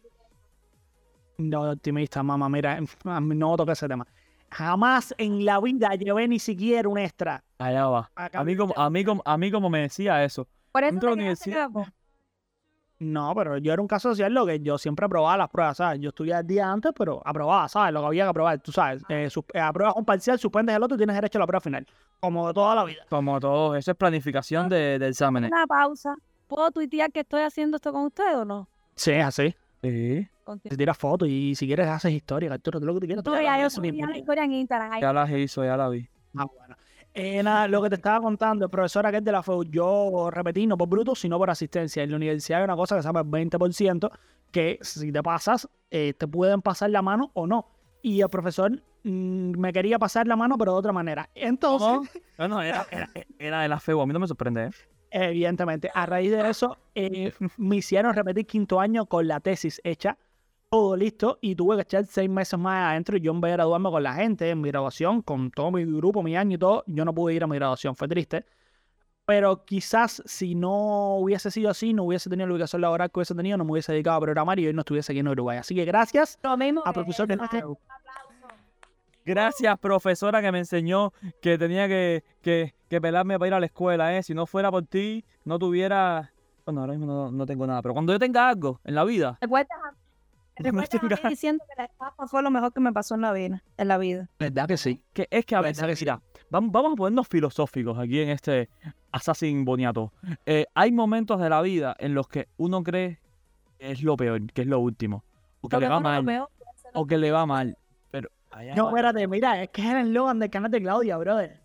no, optimista, mamá, mira, no toques ese tema. Jamás en la vida llevé ni siquiera un extra.
Allá va. A mí, como, a, mí como, a mí como me decía eso.
Por eso
Entro a la universidad.
No, pero yo era un caso social lo que yo siempre aprobaba las pruebas, ¿sabes? Yo estudiaba el día antes, pero aprobaba, ¿sabes? Lo que había que aprobar, tú sabes. Eh, sus- eh, apruebas un parcial, suspendes el otro y tienes derecho a la prueba final. Como de toda la vida.
Como todo, eso es planificación de, de exámenes.
Una pausa. ¿Puedo tuitear que estoy haciendo esto con usted o no?
Sí, es así.
Sí.
Te tiras fotos y si quieres haces historia, Arturo, tú lo que tú quieras.
Tú ya, yo
haces,
subí historia en Instagram. ahí.
Ya las hizo, ya la vi.
Ah, bueno. Eh, nada, lo que te estaba contando, el profesor aquel de la FEU, yo repetí no por bruto, sino por asistencia. En la universidad hay una cosa que se llama el 20%, que si te pasas, eh, te pueden pasar la mano o no. Y el profesor mm, me quería pasar la mano, pero de otra manera. Entonces.
No, no, era, era, era de la FEU. A mí no me sorprende, ¿eh?
evidentemente, a raíz de eso, eh, me hicieron repetir quinto año con la tesis hecha, todo listo, y tuve que echar seis meses más adentro. Y yo, en vez de graduarme con la gente en mi graduación, con todo mi grupo, mi año y todo, yo no pude ir a mi graduación, fue triste. Pero quizás si no hubiese sido así, no hubiese tenido la ubicación laboral que hubiese tenido, no me hubiese dedicado a programar y hoy no estuviese aquí en Uruguay. Así que gracias
Lo mismo
a profesor de.
Gracias, profesora, que me enseñó que tenía que, que, que pelarme para ir a la escuela, ¿eh? Si no fuera por ti, no tuviera... Bueno, ahora mismo no, no tengo nada, pero cuando yo tenga algo en la vida,
¿Recuerdas a, recuerdas a mí diciendo que la estafa fue lo mejor que me pasó en la vida? En la vida.
¿Verdad que sí?
que es que a
Verdad
veces,
que sí.
mira, vamos, vamos a ponernos filosóficos aquí en este Assassin Boniato. Eh, hay momentos de la vida en los que uno cree que es lo peor, que es lo último, o que
Lo
le va
lo
mal,
peor lo
o que le va mal, pero allá
No, espérate, mira, es que es el eslogan del canal de Claudia, brother.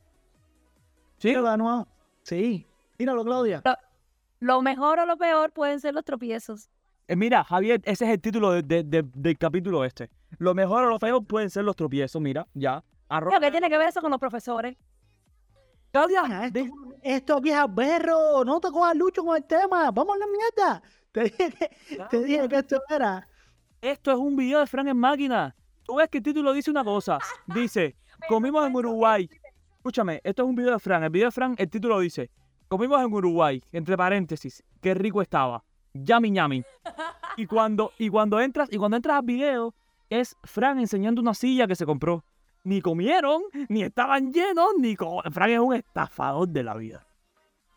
¿Sí?
Tíralo de nuevo. Sí, tíralo, Claudia.
Lo mejor o lo peor pueden ser los tropiezos.
Eh, mira, Javier, ese es el título de- de- de- del capítulo este. Lo mejor o lo feo pueden ser los tropiezos, mira, ya.
Pero ¿Qué tiene que ver eso con los profesores?
Claudia,
"Ah,
de-
esto, esto aquí es al berro, no te cojas lucho con el tema, vamos a la mierda. Te dije que, te dije que esto era.
esto es un video de Frank en máquina. Tú ves que el título dice una cosa. Dice, comimos en Uruguay. Escúchame, esto es un video de Frank. El video de Frank, el título dice, comimos en Uruguay, entre paréntesis, qué rico estaba. Yami ñami. Y cuando, y cuando entras, y cuando entras al video, es Frank enseñando una silla que se compró. Ni comieron, ni estaban llenos, ni Frank es un estafador de la vida.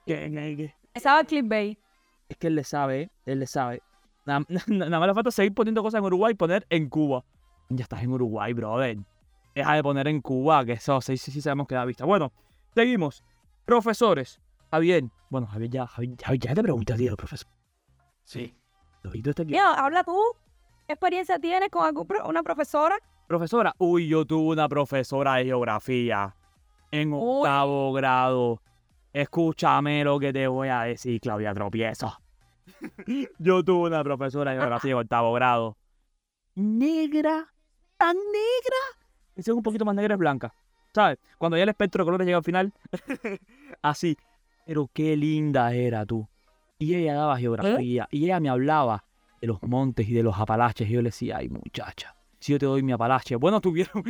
Que- que- que-
Estaba clickbait.
es que él le sabe, él le sabe. Nada, nada más le falta seguir poniendo cosas en Uruguay y poner en Cuba. Ya estás en Uruguay, brother. Deja de poner en Cuba, que eso sí, sí, sí sabemos que da vista. Bueno, seguimos. Profesores. Javier. Bueno, Javier ya, Javier, Javier, ya te pregunté ti, profesor.
Sí.
Aquí.
Mira, habla tú. ¿Qué experiencia tienes con algún pro- una profesora?
Profesora, uy, yo tuve una profesora de geografía en
Uy.
octavo grado. Escúchame lo que te voy a decir, Claudia Tropiezo. yo tuve una profesora de geografía en octavo grado. Negra, tan negra. Y si es un poquito más negra es blanca. ¿Sabes? Cuando ya el espectro de colores llega al final. Así. Pero qué linda era tú. Y ella daba geografía. Y ella me hablaba de los montes y de los apalaches. Y yo le decía, ay muchacha, si yo te doy mi apalache. Bueno, tuvieron,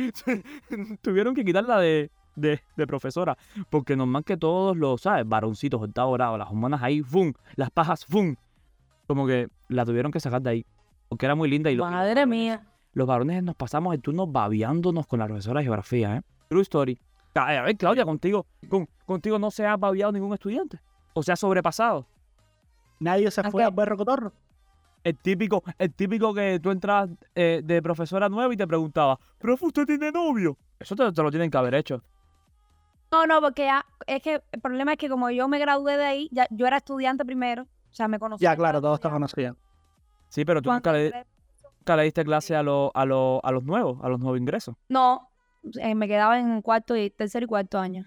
tuvieron que quitarla de, de, de profesora. Porque normal que todos los, ¿sabes? Varoncitos, octavo grado, las humanas ahí, ¡fum! Las pajas, ¡fum! Como que la tuvieron que sacar de ahí. Porque era muy linda y lo-
Madre mía.
los varones nos pasamos el turno babeándonos con la profesora de geografía, ¿eh? True story. A ver, Claudia, contigo, con- contigo no se ha babeado ningún estudiante. O se ha sobrepasado.
Nadie se
¿A
fue
qué?
al berro cotorro.
El típico, el típico que tú entras eh, de profesora nueva y te preguntaba, profe, ¿usted tiene novio? Eso te, te lo tienen que haber hecho.
No, no, porque ya- es que el problema es que como yo me gradué de ahí, ya, yo era estudiante primero. O sea, me conocía.
Ya, claro, todos te conocían.
Sí, pero tú nunca le, nunca le diste clase a, los a, los a los nuevos, a los nuevos ingresos.
No, eh, me quedaba en cuarto y tercer y cuarto año.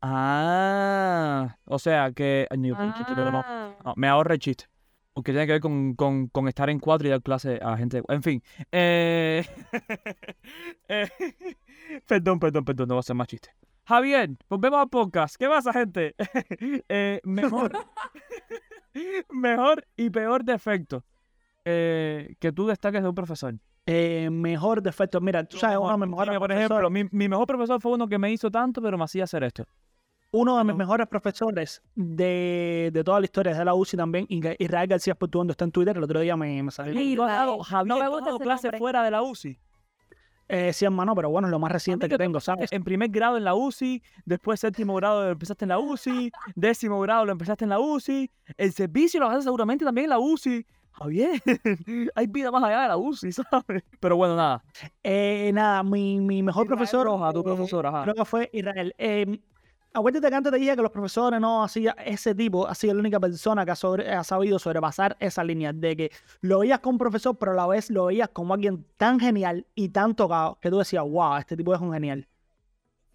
Ah, o sea que... ay, no, un chiste, pero no.
Ah.
No, me ahorré el chiste. Porque tiene que ver con, con- con estar en cuatro y dar clase a gente. En fin. eh, eh, perdón, perdón, perdón. No voy a hacer más chistes. Javier, volvemos al podcast. ¿Qué pasa, gente? Eh, mejor. mejor y peor defecto eh, que tú destaques de un profesor.
Eh, mejor defecto. Mira, tú sabes, uno de mis mejores
por ejemplo, mi, mi mejor profesor fue uno que me hizo tanto, pero me hacía hacer esto.
Uno de mis mejores profesores de, de toda la historia de la UCI también, Israel García Portuondo, está en Twitter, el otro día me, me salió.
Dado, Javier,
no me gusta
dado
nombre.
fuera de la UCI.
Eh, sí, hermano, pero bueno, es lo más reciente que tengo, ¿sabes?
En primer grado en la UCI, después séptimo grado lo empezaste en la UCI, décimo grado lo empezaste en la UCI, el servicio lo haces seguramente también en la UCI. Javier, hay vida más allá de la UCI, ¿sabes? Pero bueno, nada.
Eh, nada, mi, mi mejor
Israel
profesor.
Roja, tu
eh,
profesor, ajá.
Creo que fue Israel. Eh, acuérdate que antes te dije que los profesores no hacía ese tipo, ha sido la única persona que ha, sobre- ha sabido sobrepasar esa línea de que lo veías un profesor, pero a la vez lo veías como alguien tan genial y tan tocado que tú decías, wow, este tipo es un genial.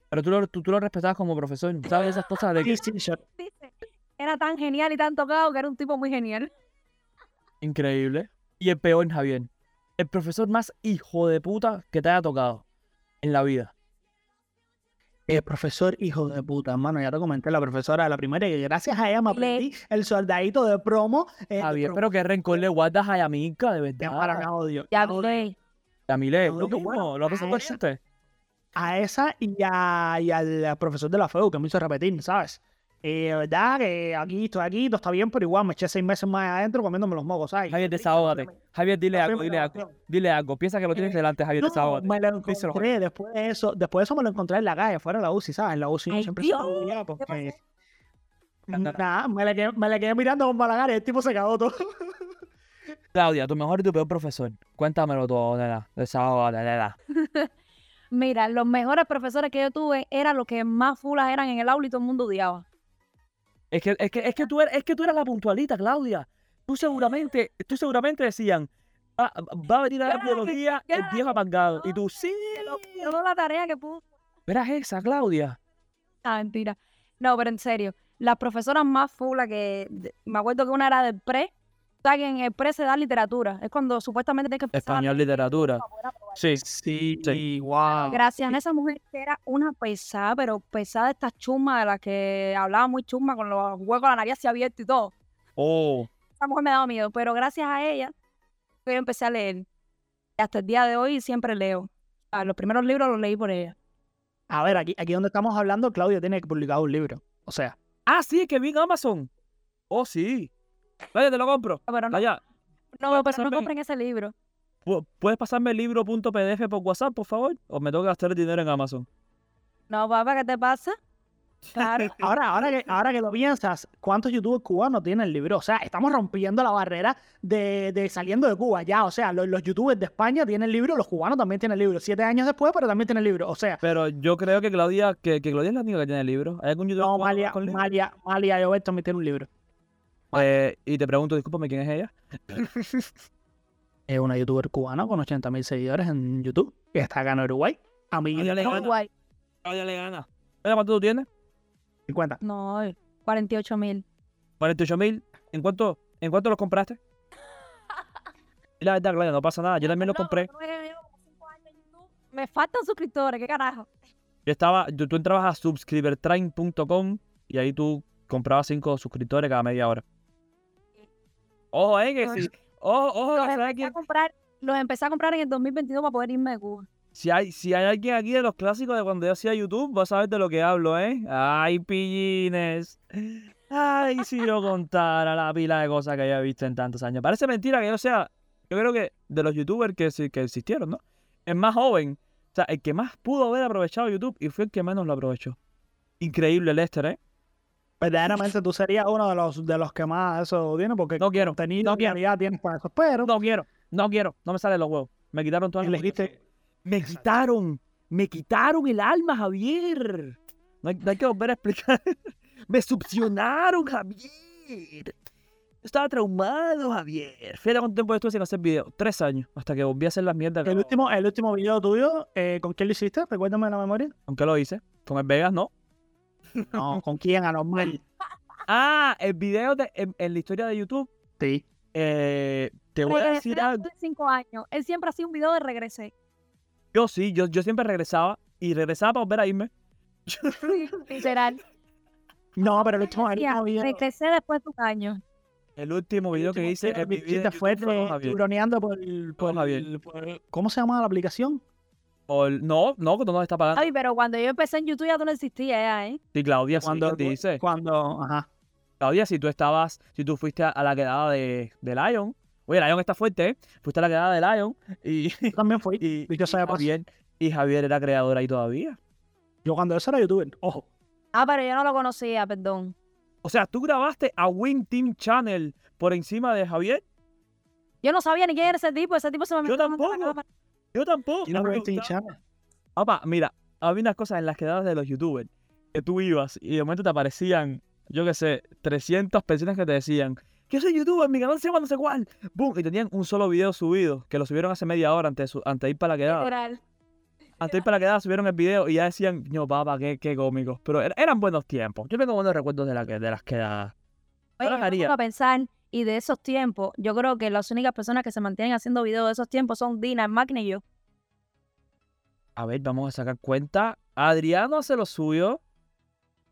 Pero tú lo, tú, tú lo respetabas como profesor, ¿sabes? Esas cosas de que...
Sí, sí,
Era tan genial y tan tocado que era un tipo muy genial.
Increíble. Y el peor, Javier. El profesor más hijo de puta que te haya tocado en la vida.
El profesor, hijo de puta, hermano, ya te comenté, la profesora de la primaria, que gracias a ella me
Le-
aprendí el soldadito de promo. eh, de
Javier,
promo.
pero qué rencor le guardas a Yamica, de
Ya, para,
verdad.
me odio.
Ya, güey.
Yamile, lo mismo,
bueno,
lo chiste.
a esa y, a- y al profesor de la FEU que me hizo repetir, ¿sabes? Y de verdad que aquí estoy aquí, todo está bien, pero igual me eché seis meses más adentro comiéndome los mocos, ¿sabes?
Javier, desahógate. Javier, dile algo, dile algo. Dile algo. Piensa que lo tienes
Eh,
delante, Javier,
No,
desahógate.
me lo
Díselo,
encontré, después de eso, después de eso me lo encontré en la calle, fuera de la UCI, ¿sabes? En la UCI
Ay,
siempre
Dios,
se movía
¿Qué
porque... Nada, me le, quedé, me le quedé mirando con mala cara y el tipo se cagó todo.
Claudia, tu mejor y tu peor profesor. Cuéntamelo todo, nena. Desahógate, nena.
Mira, los mejores profesores que yo tuve eran los que más fulas eran en el aula y todo el mundo odiaba.
Es que, es que, es que tú eres, es que tú eras la puntualita, Claudia. Tú seguramente, tú seguramente decían, "Ah, va a venir a la biología el viejo apagado. Y tú, sí,
Toda la tarea que puso.
verás esa, Claudia.
Ah, mentira. No, pero en serio, las profesoras más fulas que... Me acuerdo que una era del pre. Sea, que en el pre se da literatura. Es cuando supuestamente tienes que
Español, literatura. Sí.
Sí,
Sí.
wow.
Gracias a esa mujer que era una pesada, pero pesada esta chuma de la que hablaba muy chuma con los huecos de la nariz así abiertos y todo.
Oh,
Esa mujer me daba miedo, pero gracias a ella yo empecé a leer. Y hasta el día de hoy siempre leo. Ah, los primeros libros los leí por ella.
A ver, aquí, aquí donde estamos hablando, Claudia tiene que publicar un libro. O sea,
Ah, sí, que vi en Amazon. Oh, sí. Vaya, te lo compro.
Pero no,
Vaya,
no, pero no
pasarme-
compren ese libro.
¿pu- ¿puedes pasarme el libro.pdf por WhatsApp, por favor? ¿O me tengo que gastar el dinero en Amazon?
No, papá, ¿qué te pasa? Claro.
ahora, ahora, que, ahora que lo piensas, ¿cuántos youtubers cubanos tienen el libro? O sea, estamos rompiendo la barrera de, de saliendo de Cuba ya. O sea, los, los youtubers de España tienen el libro, los cubanos también tienen el libro. Siete años después, pero también tienen el libro. O sea,
Pero yo creo que Claudia, que, que Claudia es la única que tiene el libro. ¿Hay algún youtuber
no, Malia,
con libro?
Malia, Malia y Oberto también tienen un libro.
Eh, y te pregunto, discúlpame, ¿quién es ella?
Es una youtuber cubana con 80.000 seguidores en YouTube, que está acá en Uruguay. A mí,
Claudia le gana.
Guay.
Claudia le gana. ¿Cuánto tú tienes?
50.
No, 48 mil.
48 mil. ¿En cuánto, ¿En cuánto los compraste? La verdad, Claudia, no pasa nada. Yo también los compré.
Me faltan suscriptores, ¿qué carajo?
Yo estaba, tú, tú entrabas a subscribertrain.com y ahí tú comprabas 5 suscriptores cada media hora. Ojo, eh, que si, ojo, ojo,
Los empecé, a comprar, los empecé a comprar en el 2022 para poder irme de Cuba.
si hay, si hay alguien aquí de los clásicos de cuando yo hacía YouTube, vas a saber de lo que hablo, ¿eh? Ay, pillines. Ay, si yo contara la pila de cosas que haya visto en tantos años. Parece mentira que yo sea, yo creo que de los youtubers que, sí- que existieron, ¿no? El más joven, o sea, el que más pudo haber aprovechado YouTube y fue el que menos lo aprovechó. Increíble, Lester, ¿eh?
Verdaderamente tú serías uno de los, de los que más eso tiene, porque
No quiero,
contenido
no quiero.
calidad tienes para eso. Pero,
No quiero, no quiero, no me salen los huevos. Me quitaron todas las Me quitaron, me quitaron el alma, Javier. No hay, no hay que volver a explicar. me succionaron, Javier. Estaba traumado, Javier. Fíjate cuánto tiempo estuve sin hacer video. Tres años, hasta que volví a hacer las mierdas.
el último, el último video tuyo, eh, ¿con quién lo hiciste? Recuérdame la memoria.
Aunque lo hice. Con el Vegas, no.
No, ¿con quién? Anormal.
Ah, el video de, en, en la historia de YouTube.
Sí.
eh, te voy a decir algo.
cinco años. Él siempre hacía un video de regresé.
Yo sí, yo, yo siempre regresaba. Y regresaba para volver a irme.
Literal.
No, pero el último, el
Decía,
último video.
regresé después de un año.
El último video que hice en mi vida
fue tiburoneando por, por,
Javier.
por- ¿Cómo se llama la aplicación?
O el- no, no, que tú no me estás pagando.
Ay, pero cuando yo empecé en YouTube ya tú no existías ya, ¿eh?
Sí, Claudia, sí,
Cuando,
¿qué dice?
cuando, ajá.
Claudia, si tú estabas, si tú fuiste a, a la quedada de, de Lion, oye, Lion está fuerte, ¿eh? Fuiste a la quedada de Lion y,
Yo también fui.
y,
Dicho sea de
y
paso.
Javier, y Javier era creador ahí todavía.
Yo cuando eso era youtuber, ojo.
Ah, pero yo no lo conocía, perdón.
O sea, tú grabaste a Win Team Channel por encima de Javier.
Yo no sabía ni quién era ese tipo. Ese tipo se me
Yo
metió delante de la
tampoco.
cámara.
Yo tampoco.
Y no
me. Papá, mira, había unas cosas en las quedadas de los youtubers que tú ibas y de momento te aparecían, yo qué sé, 300 personas que te decían, que soy youtuber, mi canal se llama no sé cuál. Boom, y tenían un solo video subido, que lo subieron hace media hora antes antes de ir para la quedada.
Literal.
Antes de ir para la quedada subieron el video y ya decían, no, papá, qué, qué cómicos. Pero er- eran buenos tiempos. Yo tengo buenos recuerdos de, la, que- de las quedadas.
Oye,
Ahora
yo me
haría.
pongo a pensar, y de esos tiempos, yo creo que las únicas personas que se mantienen haciendo videos de esos tiempos son Dina, Máquina y yo.
A ver, vamos a sacar cuenta. Adriano se lo subió.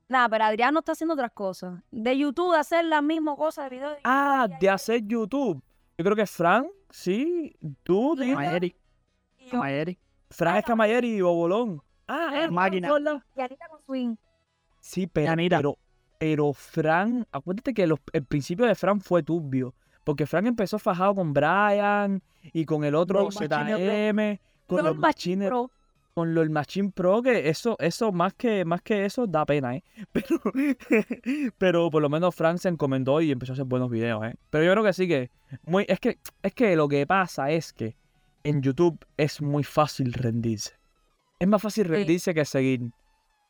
Nada, pero Adrián no está haciendo otras cosas. De YouTube, de hacer la misma cosa de video. de-
Ah, de hacer YouTube. Yo creo que Fran, sí, tú, Dina.
Mayeri.
y yo.
Mayeri.
Fran Escamayeri y Bobolón. Ah, eh,
Máquina.
Y Anita con swing.
Sí, pero,
Anita.
pero, pero Fran, acuérdate que los- el principio de Fran fue turbio. Porque Fran empezó fajado con Brian y con el otro ZM, con los
Machine
Machine,
Pro.
con los Machine Pro, que eso, eso más que, más que eso da pena, ¿eh? Pero, pero por lo menos Fran se encomendó y empezó a hacer buenos videos, ¿eh? Pero yo creo que sí que, muy, es que, es que lo que pasa es que en YouTube es muy fácil rendirse. Es más fácil rendirse que seguir.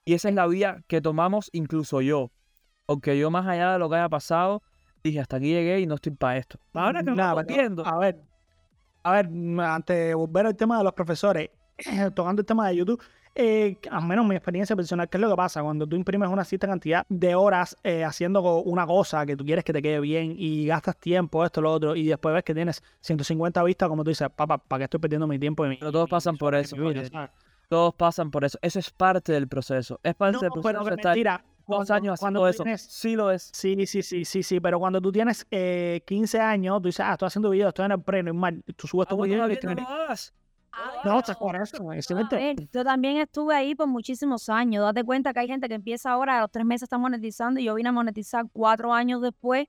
Y esa es la vía que tomamos incluso yo. Porque yo más allá de lo que haya pasado, dije, hasta aquí llegué y no estoy para esto. Ahora que
Nada, pero-
viendo.
A ver, a ver, mm, antes de volver al tema de los profesores, tocando el tema de YouTube, eh, al menos mi experiencia personal, ¿qué es lo que pasa? Cuando tú imprimes una cierta cantidad de horas eh, haciendo una cosa que tú quieres que te quede bien y gastas tiempo, esto, lo otro, y después ves que tienes 150 vistas, como tú dices, papá, ¿para qué estoy perdiendo mi tiempo? Y mi,
Pero todos
mi-
pasan por eso. Todos pasan por eso. Eso es parte del proceso. Es parte
No,
del
pero
proceso
que
estar
mentira.
Dos
Cuando-
años haciendo eso.
tienes-
Sí lo es.
Sí, sí, sí, sí, sí, pero cuando tú tienes eh, 15 años, tú dices, ah, estoy haciendo videos, estoy en el pre, normal, tú subes tu
Ah, bueno,
video y
no lo hagas.
No, excelente.
ver, yo también estuve ahí por muchísimos años. Date cuenta que hay gente que empieza ahora, a los tres meses está monetizando y yo vine a monetizar cuatro años después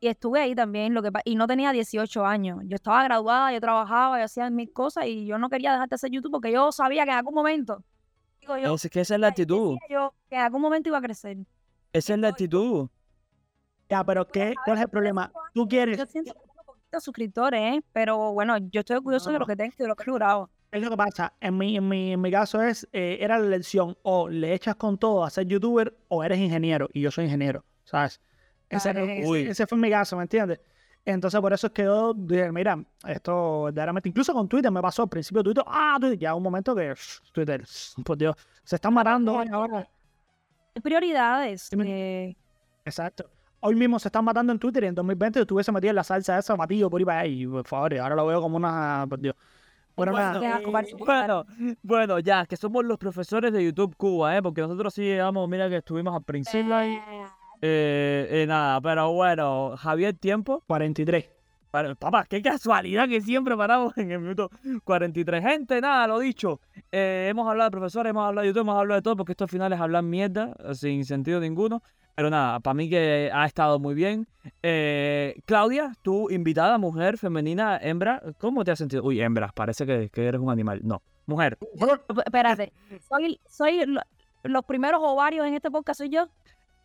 y estuve ahí también. Lo que, y no tenía 18 años. Yo estaba graduada, yo trabajaba, yo hacía mil cosas y yo no quería dejar de hacer YouTube porque yo sabía que en algún momento, digo yo,
Es que esa es la actitud.
yo que en algún momento iba a crecer.
Esa es la actitud.
Ya, pero ¿qué, ¿cuál es el problema? Tú quieres,
Yo siento que tengo poquitos suscriptores, ¿eh? pero bueno, yo estoy orgulloso de lo que tengo y de lo que he logrado.
es lo que pasa, en mi, en mi, en mi caso es, eh, era la elección, o le echas con todo a ser youtuber o eres ingeniero, y yo soy ingeniero, ¿sabes? Ese,
Claro.
ese-
Uy.
ese fue mi caso, ¿me entiendes? Entonces por eso es que yo dije, mira, esto verdaderamente, incluso con Twitter me pasó al principio Twitter, ah, Twitter, ya un momento que Twitter, por Dios, se están matando ahora.
Hay prioridades. Eh,
Exacto. Hoy mismo se están matando en Twitter y en 2020 estuviese metido en la salsa esa, batido por ahí para ahí, por favor, y ahora lo veo como una, por Dios. Bueno, eh,
Bueno, bueno, ya, que somos los profesores de YouTube Cuba, ¿eh? Porque nosotros sí llegamos, mira que estuvimos al principio ahí. Eh, eh, nada, pero bueno, Javier, tiempo.
43.
Para- Papá, qué casualidad que siempre paramos en el minuto 43. Gente, nada, lo dicho. eh, hemos hablado de profesores, hemos hablado de YouTube, hemos hablado de todo, porque esto al final es hablar mierda, sin sentido ninguno. Pero nada, para mí que ha estado muy bien. Eh, Claudia, tu invitada, mujer, femenina, hembra, ¿cómo te has sentido? Uy, hembra, parece que, que eres un animal. No, mujer.
Espérate, soy, soy lo- los primeros ovarios en este podcast, soy yo.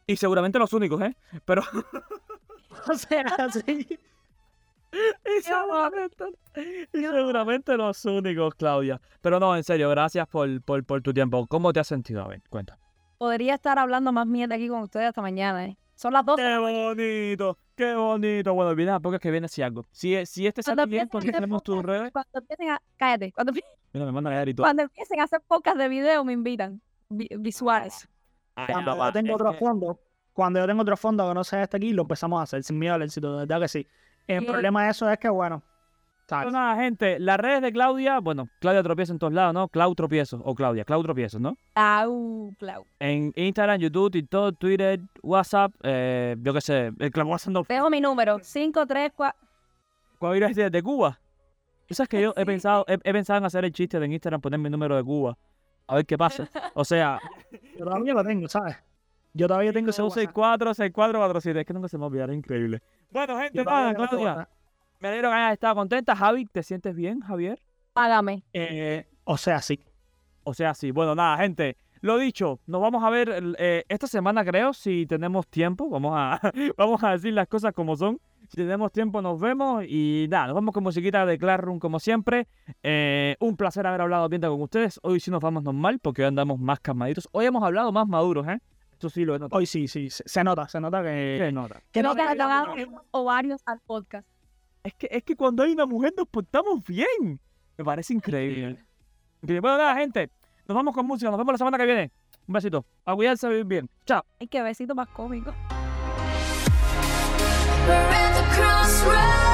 Y seguramente los únicos, ¿eh? Pero
O sea, sí.
Y seguramente, y seguramente los únicos, Claudia. Pero no, en serio, gracias por, por, por tu tiempo. ¿Cómo te has sentido? A ver, cuenta.
Podría estar hablando más mierda aquí con ustedes hasta mañana, ¿eh? Son las 12.
¡Qué bonito! ¡Qué bonito! Bueno, viene a pocas que viene si algo. Si, si este sale bien, porque tenemos tus redes.
Cuando empiecen a... Cállate. Cuando,
Mira, me mandan a leer y todo.
cuando empiecen a hacer podcast de video, me invitan. Vi- visuales.
Ay,
Cuando yo tengo otro fondo, cuando yo tengo otro fondo que no sea este aquí, lo empezamos a hacer sin miedo al éxito, de verdad que sí. El problema de eso es que, bueno,
nada, gente, las redes de Claudia, bueno, Claudia tropieza en todos lados, ¿no? Clau tropiezo, o Claudia, Clau tropiezo, ¿no?
Clau, Clau.
En Instagram, YouTube, TikTok, Twitter, WhatsApp, eh, yo qué sé, el Clau WhatsApp no
Dejo mi número. 534...
¿Cuál ir de, de Cuba? Tú sabes que yo he
Sí.
pensado, he, he pensado en hacer el chiste de en Instagram, poner mi número de Cuba. A ver qué pasa. O sea,
Yo todavía lo tengo, ¿sabes? Yo todavía tengo ese WhatsApp.
64, 64, 47. Es que nunca se me olvidará, increíble. Bueno, gente, nada, Claudia. Me alegro que hayas estado contenta. Javi, ¿te sientes bien, Javier?
Págame.
Eh, o sea, sí.
O sea, sí. Bueno, nada, gente. Lo dicho, nos vamos a ver eh, esta semana, creo, si tenemos tiempo. Vamos a, vamos a decir las cosas como son. Si tenemos tiempo, nos vemos. Y nada, nos vamos con musiquita de Classroom, como siempre. Eh, un placer haber hablado bien con ustedes. Hoy sí nos vamos normal, porque hoy andamos más calmaditos. Hoy hemos hablado más maduros, ¿eh? Esto sí lo he notado.
Hoy sí, sí, se, se nota, se nota que...
¿Qué nota?
que
Creo
no
que
te-
han dado ovarios al podcast.
Es que, es que cuando hay una mujer nos portamos bien. Me parece increíble. Increíble. Bueno, nada, gente. Nos vamos con música. Nos vemos la semana que viene. Un besito. A cuidarse, a vivir bien. Chao.
Ay, qué besito más cómico.
We're at the crossroads.